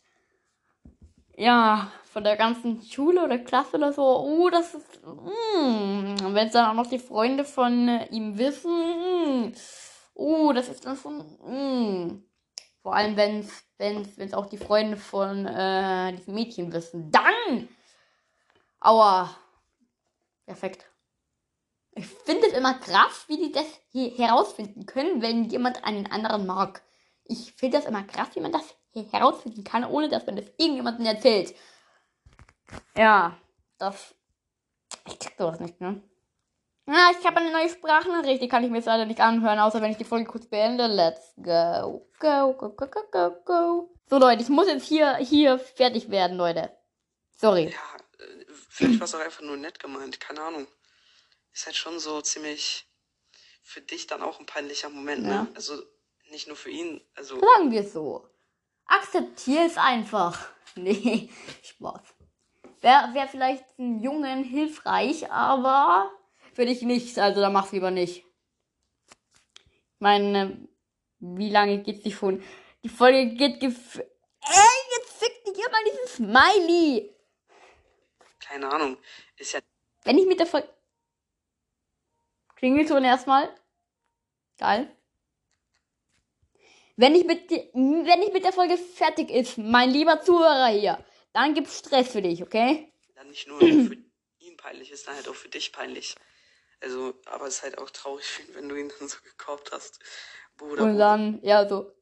Ja, von der ganzen Schule oder Klasse oder so. Oh, das ist. Mm, wenn es dann auch noch die Freunde von äh, ihm wissen. Mm, oh, das ist dann schon. Mm. Vor allem, wenn es wenn's, auch die Freunde von äh, diesem Mädchen wissen. Dann! Aua. Perfekt. Ich finde es immer krass, wie die das hier herausfinden können, wenn jemand einen anderen mag. Ich finde das immer krass, wie man das herausfinden kann, ohne dass man das irgendjemandem erzählt. Ja, das. Ich check sowas nicht, ne? Ja, ich habe eine neue Sprachnachricht, die kann ich mir jetzt leider nicht anhören, außer wenn ich die Folge kurz beende. Let's go. Go, go, go, go, go, go. So, Leute, ich muss jetzt hier, hier fertig werden, Leute. Sorry. ja, äh, vielleicht war es auch einfach nur nett gemeint, keine Ahnung. Ist halt schon so ziemlich für dich dann auch ein peinlicher Moment, Ja. ne? Also nicht nur für ihn, also Sagen wir es so. Akzeptier es einfach. [laughs] Nee, Spaß. Wäre wär vielleicht ein Jungen hilfreich, aber für dich nicht. Also da mach's lieber nicht. Ich meine, wie lange geht's die schon? Die Folge geht gef... Ey, jetzt fick dich hier mal dieses Smiley. keine Ahnung. Ist ja Wenn ich mit der Folge... Klingelton erstmal. Geil. Wenn ich, mit, die- wenn ich mit der Folge fertig ist, mein lieber Zuhörer hier, dann gibt's Stress für dich, okay? dann nicht nur für ihn peinlich, ist dann halt auch für dich peinlich. Also, aber es ist halt auch traurig, [laughs] wenn du ihn dann so gekauft hast. Bruder, Und Bruder. dann, ja, so,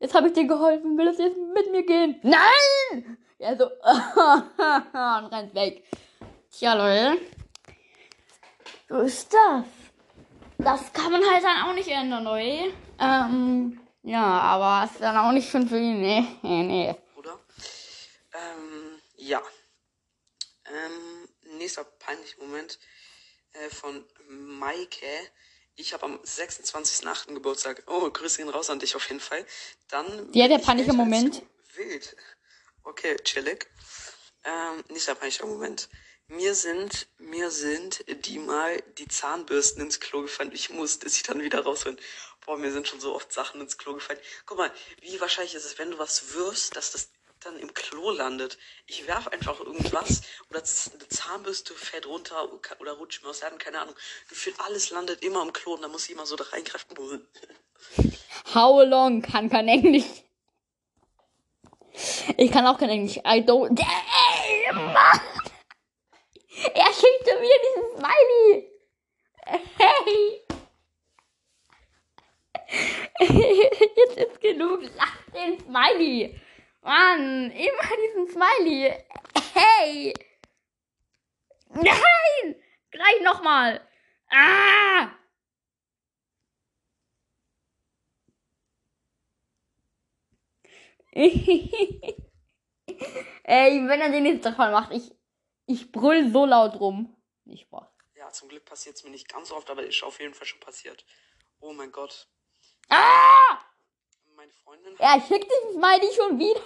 jetzt habe ich dir geholfen, will es jetzt mit mir gehen? Nein! Ja, so, [laughs] und rennt weg. Tja, Leute. So ist das. Das kann man halt dann auch nicht ändern, Leute. Ähm, Ja, aber ist dann auch nicht schon für ihn. Nee, nee, oder? Ähm, ja. Ähm, nächster peinlicher Moment äh, von Maike. Ich habe am 26.8. Geburtstag. Oh, Grüße gehen raus an dich auf jeden Fall. Dann. Ja, der ich peinliche Moment. Wild. Okay, chillig. Ähm, nächster peinlicher Moment. Mir sind, mir sind die mal die Zahnbürsten ins Klo gefallen. Ich musste sie dann wieder rausholen. Boah, mir sind schon so oft Sachen ins Klo gefallen. Guck mal, wie wahrscheinlich ist es, wenn du was wirfst, dass das dann im Klo landet. Ich werf einfach irgendwas oder eine Zahnbürste fällt runter oder rutscht mir aus der Hand, keine Ahnung. Gefühlt alles landet immer im Klo und da muss ich immer so da reingreifen. How long kann kein Englisch. Ich kann auch kein Englisch. I don't. Mann! Er schickt mir diesen Smiley. Hey. [laughs] Jetzt ist genug. Lass den Smiley. Mann, immer diesen Smiley. Hey. Nein! Gleich nochmal. Ah! [laughs] Ey, wenn er den jetzt davon macht, ich, ich brüll so laut rum. Nicht Spaß. Ja, zum Glück passiert es mir nicht ganz so oft, aber ist auf jeden Fall schon passiert. Oh mein Gott. Ah! Meine Freundin Er schickt diesen Smiley schon wieder.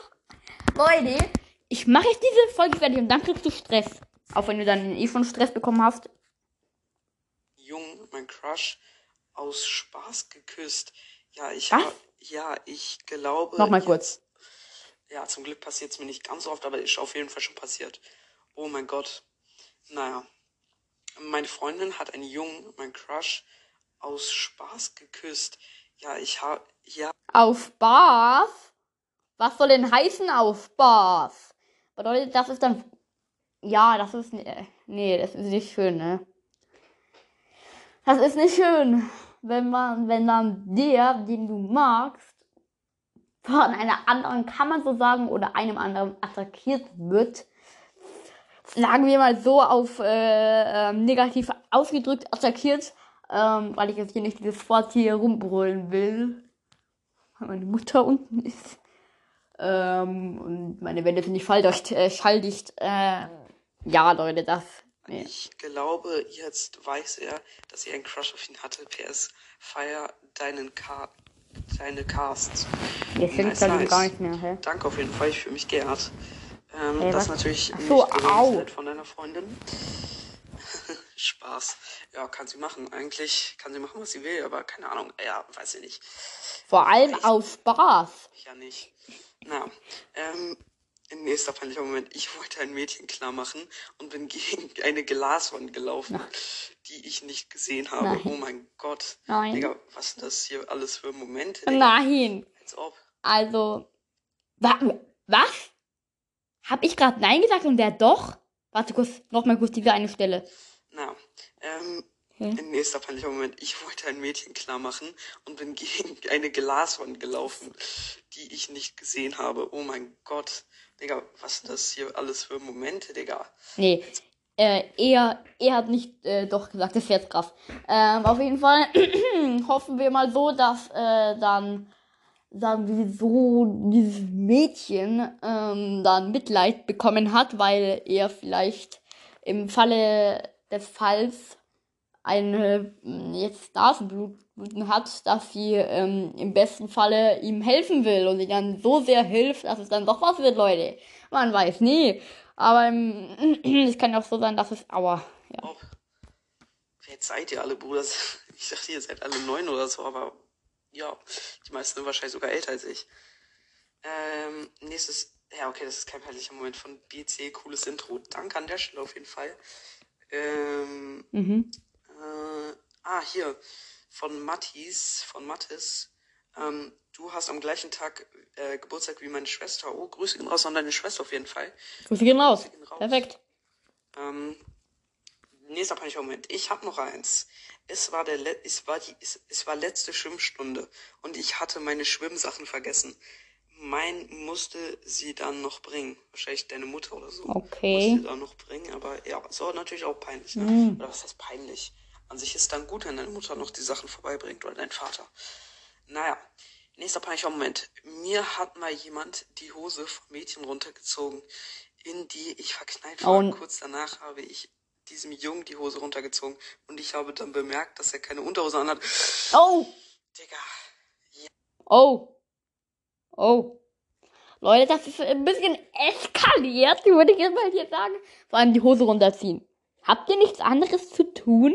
Leute, ich mache jetzt diese Folge fertig und dann kriegst du Stress. Auch wenn du dann eh schon Stress bekommen hast. Jung, mein Crush, aus Spaß geküsst. Ja, ich Was? hab, ja, ich glaube. Nochmal kurz. Ja, zum Glück passiert es mir nicht ganz so oft, aber ist auf jeden Fall schon passiert. Oh mein Gott. Naja. Meine Freundin hat einen Jungen, mein Crush, aus Spaß geküsst. Ja, ich hab, ja, Auf Spaß? Was soll denn heißen auf Spaß? Bedeutet, das ist dann. Ja, das ist. äh, Nee, das ist nicht schön, ne? Das ist nicht schön, wenn man, wenn dann der, den du magst, von einer anderen, kann man so sagen, oder einem anderen attackiert wird. Sagen wir mal so auf äh, ähm, negativ ausgedrückt attackiert, ähm, weil ich jetzt hier nicht dieses Wort hier rumbrüllen will weil meine Mutter unten ist. Ähm, und meine Wände sind nicht falldicht, äh, schalldicht. Äh, ja, Leute, das. Nee. ich glaube, jetzt weiß er, dass sie einen Crush auf ihn hatte. PS, feier deinen Ka deine Casts. Jetzt finde Nice, ich nice. gar nicht mehr, hä? Danke auf jeden Fall, ich fühle mich geehrt. Ähm, Ey, das was? natürlich Ach nicht so, gewünscht au. wird von deiner Freundin. [laughs] Spaß. Ja, kann sie machen. Eigentlich kann sie machen, was sie will, aber keine Ahnung. Ja, weiß ich nicht. Vor allem auf Spaß. Ich ja nicht. Na, ähm, nächster peinlicher Moment. Ich wollte ein Mädchen klar machen und bin gegen [laughs] eine Glaswand gelaufen, die ich nicht gesehen habe. Nein. Oh mein Gott. Nein. Digga, was sind das hier alles für Momente? Digga? Nein. Als ob. Also. Wa was? Hab ich gerade Nein gesagt und der doch? Warte kurz, nochmal kurz diese eine Stelle. Na, ähm, Hm? nächster peinlicher Moment. Ich wollte ein Mädchen klar machen und bin gegen [laughs] eine Glaswand gelaufen, die ich nicht gesehen habe. Oh mein Gott. Digga, was sind das hier alles für Momente, Digga? Nee. Äh, er, er hat nicht äh, doch gesagt, das jetzt krass. Ähm, auf jeden Fall [clears throat] hoffen wir mal so, dass äh, dann sagen wir so, dieses Mädchen ähm, dann Mitleid bekommen hat, weil er vielleicht im Falle des Falls eine ähm, jetzt Nasenbluten hat, dass sie ähm, im besten Falle ihm helfen will und sie dann so sehr hilft, dass es dann doch was wird, Leute. Man weiß nie. Aber ähm, [clears throat] es kann ja auch so sein, dass es. Aua. Ja. Ob. Wer seid ihr alle, Bruder? [laughs] Ich dachte, ihr seid alle neun oder so, aber ja, die meisten sind wahrscheinlich sogar älter als ich. Ähm, nächstes, ja, okay, das ist kein peinlicher Moment von BC, cooles Intro. Danke an der Stelle auf jeden Fall. Ähm, Mhm. äh, ah, hier, von Mattis, von Mattis. Ähm, du hast am gleichen Tag äh, Geburtstag wie meine Schwester. Oh, Grüße gehen raus an deine Schwester auf jeden Fall. Grüße gehen raus. Grüße gehen raus. Perfekt. Ähm, nächster peinlicher Moment. Ich habe noch eins. Es war der Le es war die es, es war letzte Schwimmstunde und ich hatte meine Schwimmsachen vergessen. Mein musste sie dann noch bringen. Wahrscheinlich deine Mutter oder so. Okay. Musste sie dann noch bringen, aber ja, ist auch natürlich auch peinlich, ne? Oder was heißt peinlich? An sich ist dann gut, wenn deine Mutter noch die Sachen vorbeibringt oder dein Vater. Naja, nächster peinlicher Moment. Mir hat mal jemand die Hose vom Mädchen runtergezogen, in die ich verknallt war. Oh Kurz danach habe ich diesem Jungen die Hose runtergezogen und ich habe dann bemerkt, dass er keine Unterhose anhat. Oh! Digga, Oh. Oh. Leute, das ist ein bisschen eskaliert, würde ich jetzt mal hier sagen. Vor allem die Hose runterziehen. Habt ihr nichts anderes zu tun?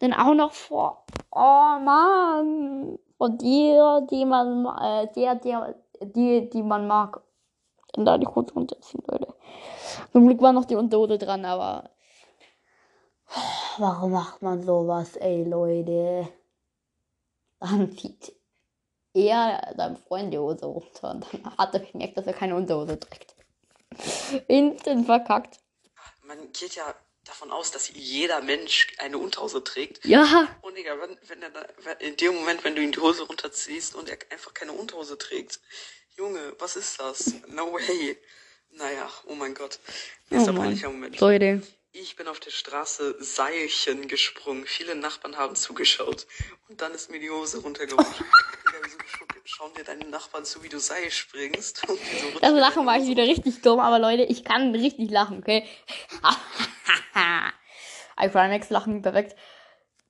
Denn auch noch vor. Oh Mann. Von dir, die man, äh, der, der, die, die man mag. Und da die Hose runterziehen, Leute. Zum Glück war noch die Unterhose dran, aber. Warum macht man sowas, ey, Leute? Dann zieht er seinem Freund die Hose runter und dann hat er gemerkt, dass er keine Unterhose trägt. Instant verkackt. man geht ja davon aus, dass jeder Mensch eine Unterhose trägt. Ja, Und Digga, wenn, wenn er da, in dem Moment, wenn du ihm die Hose runterziehst und er einfach keine Unterhose trägt, Junge, was ist das? No way. Naja, oh mein Gott. Nächster Oh peinlicher Moment. Leute. Ich bin auf der Straße Seilchen gesprungen. Viele Nachbarn haben zugeschaut. Und dann ist mir die Hose runtergerutscht. [laughs] Schauen dir deine Nachbarn zu, wie du Seil springst? Rutscht Das dir Lachen war ich wieder richtig dumm, aber Leute, ich kann richtig lachen, okay? [laughs] iPrimex lachen, perfekt.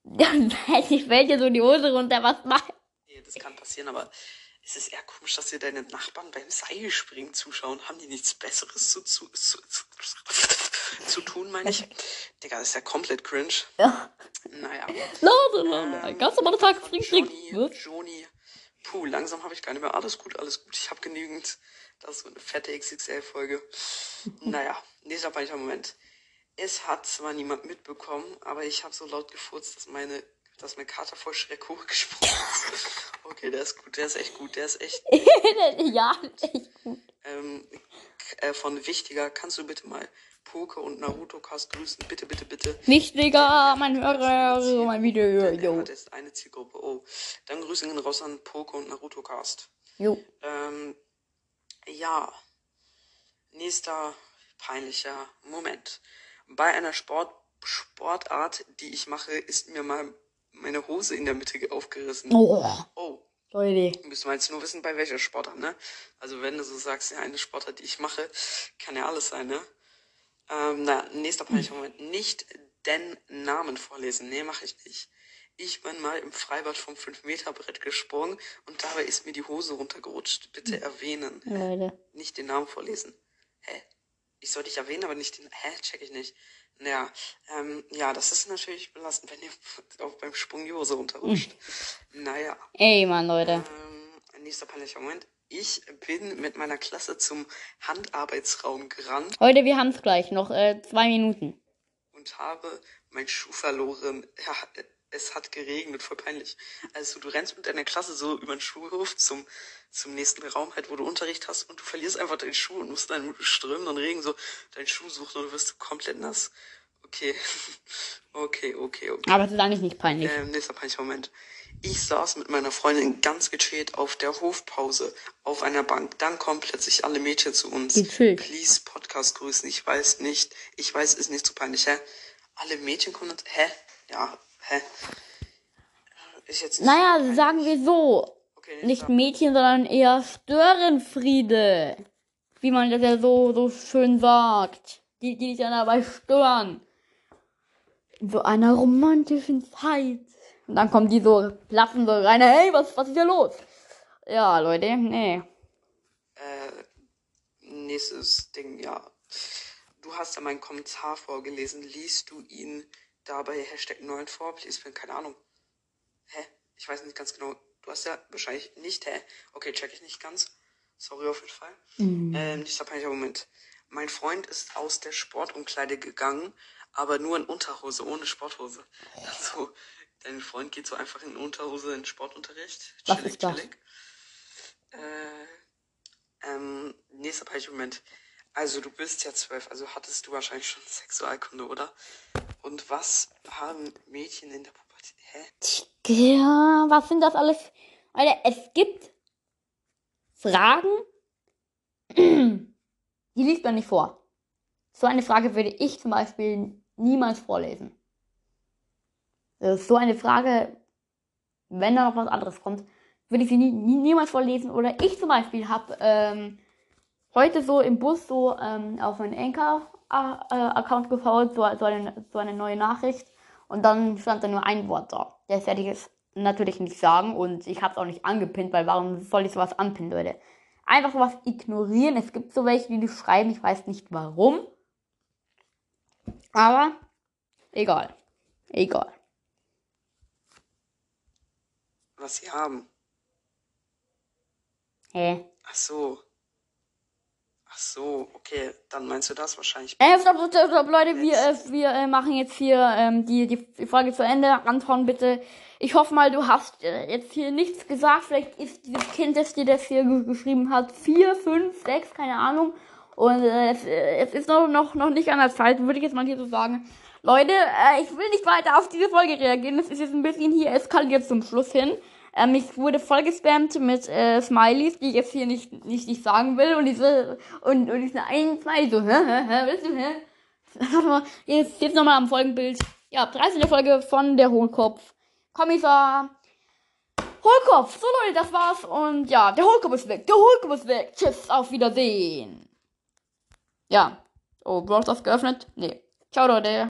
Dann fällt dir so die Hose runter, was macht. Nee, das kann passieren, aber es ist eher komisch, dass dir deine Nachbarn beim Seilspringen zuschauen. Haben die nichts Besseres zu, zu, zu, zu, zu tun, meine ich? Digga, das ist ja komplett cringe. Ja. Naja. Leute, Leute, ganz normaler Tag, spring, spring. Johnny, Johnny. Puh, langsam habe ich gar nicht mehr. Alles gut, alles gut. Ich habe genügend. Das ist so eine fette XXL-Folge. [laughs] naja, nächster peinlicher Moment. Es hat zwar niemand mitbekommen, aber ich habe so laut gefurzt, dass meine, dass mein Kater vor Schreck hochgesprungen ist. [laughs] Okay, der ist gut, der ist echt gut, der ist echt [laughs] ja, echt gut. Ähm, äh, von Wichtiger. Kannst du bitte mal Poke und Naruto Cast grüßen? Bitte, bitte, bitte. Wichtiger, mein Hörer, mein Video, yo. hat jetzt eine Zielgruppe. Oh, dann Grüße gehen raus an Poke und Naruto Cast. Jo. Ähm, ja. Nächster peinlicher Moment. Bei einer Sport Sportart, die ich mache, ist mir mal meine Hose in der Mitte ge- aufgerissen. Oh, Oh, Leute. müssen wir jetzt nur wissen, bei welcher Sportart, ne? Also wenn du so sagst, ja, eine Sportart, die ich mache, kann ja alles sein, ne? Ähm, na, nächster peinlicher Moment. Nicht den Namen vorlesen. Nee, mache ich nicht. Ich bin mal im Freibad vom 5-Meter-Brett gesprungen und dabei ist mir die Hose runtergerutscht. Bitte erwähnen. Leute. Nicht den Namen vorlesen. Hä? Ich soll dich erwähnen, aber nicht den. Hä? Check ich nicht. Naja, ähm, ja, das ist natürlich belastend, wenn dir [laughs] auch beim Sprung die Hose runterrutscht. Naja. Ey, Mann, Leute. Ähm, nächster peinlicher Moment. Ich bin mit meiner Klasse zum Handarbeitsraum gerannt Leute, wir haben es gleich. Noch äh, zwei Minuten. und habe meinen Schuh verloren. [laughs] Ja, es hat geregnet, voll peinlich. Also du rennst mit deiner Klasse so über den Schulhof zum, zum nächsten Raum, halt, wo du Unterricht hast und du verlierst einfach deinen Schuh und musst dann im strömenden Regen so deinen Schuh suchen und du wirst komplett nass. Okay. [laughs] Okay, okay, okay. Aber es ist eigentlich nicht peinlich. Ähm, nächster peinlicher Moment. Ich saß mit meiner Freundin ganz gechillt auf der Hofpause auf einer Bank. Dann kommen plötzlich alle Mädchen zu uns. Gechillt. Please Podcast grüßen. Ich weiß nicht. Ich weiß, ist nicht so peinlich. Hä? Alle Mädchen kommen und, hä? Ja, hä? Ist jetzt nicht Naja, sagen wir so. okay, Nicht nächster- Mädchen, sondern eher Störenfriede. Wie man das ja so, so schön sagt. Die, die dich dann dabei stören. In so einer romantischen Zeit. Und dann kommen die so, platzen so rein. Hey, was, was ist hier los? Ja, Leute, nee. Äh, nächstes Ding, ja. Du hast ja meinen Kommentar vorgelesen. Liest du ihn dabei Hashtag 9 vor? Please, bin keine Ahnung. Hä? Ich weiß nicht ganz genau. Du hast ja wahrscheinlich nicht, hä? Okay, check ich nicht ganz. Sorry auf jeden Fall. Ähm, nächster peinlicher Moment. Mein Freund ist aus der Sportumkleide gegangen, aber nur in Unterhose, ohne Sporthose. Also, dein Freund geht so einfach in Unterhose in Sportunterricht. Was Chillig, ist das? chillig. Äh, ähm, nächster peinlicher Moment. Also du bist ja zwölf, also hattest du wahrscheinlich schon Sexualkunde, oder? Und was haben Mädchen in der Pubertät? Ja, was sind das alles? Alter, es gibt Fragen, [clears throat] die liest man nicht vor. So eine Frage würde ich zum Beispiel niemals vorlesen. Ist so eine Frage, wenn da noch was anderes kommt, würde ich sie nie, nie, niemals vorlesen. Oder ich zum Beispiel habe ähm, heute so im Bus so ähm, auf meinen Anchor-Account geschaut, so, so, eine, so eine neue Nachricht. Und dann stand da nur ein Wort da. Das werde ich jetzt natürlich nicht sagen und ich habe es auch nicht angepinnt, weil warum soll ich sowas anpinnen, Leute? Einfach sowas ignorieren. Es gibt so welche, die das schreiben, ich weiß nicht warum. Aber egal. Egal. Was sie haben. Hä? Ach so. Ach so, okay, dann meinst du das wahrscheinlich. Äh, stopp, stopp, stopp, Leute, wir, äh, wir äh, machen jetzt hier ähm, die, die Folge zu Ende. Anton, bitte. Ich hoffe mal, du hast äh, jetzt hier nichts gesagt. Vielleicht ist dieses Kind, das dir das hier ge geschrieben hat, vier, fünf, sechs, keine Ahnung. Und äh, es, äh, es ist noch, noch, noch nicht an der Zeit, würde ich jetzt mal hier so sagen. Leute, äh, ich will nicht weiter auf diese Folge reagieren. Das ist jetzt ein bisschen hier eskaliert zum Schluss hin. Ähm, ich wurde voll gespammt mit äh, Smileys, die ich jetzt hier nicht, nicht, nicht sagen will. Und diese, und, und diese einen Smiley so, hä, hä, hä, willst du, hä? Warte [laughs] jetzt, jetzt nochmal am Folgenbild. Ja, 13. Folge von der Hohlkopf. Kommissar. Hohlkopf. So Leute, das war's. Und ja, der Hohlkopf ist weg. Der Hohlkopf ist weg. Tschüss, auf Wiedersehen. Ja. Oh, Brawl geöffnet? Nee. Ciao, Leute.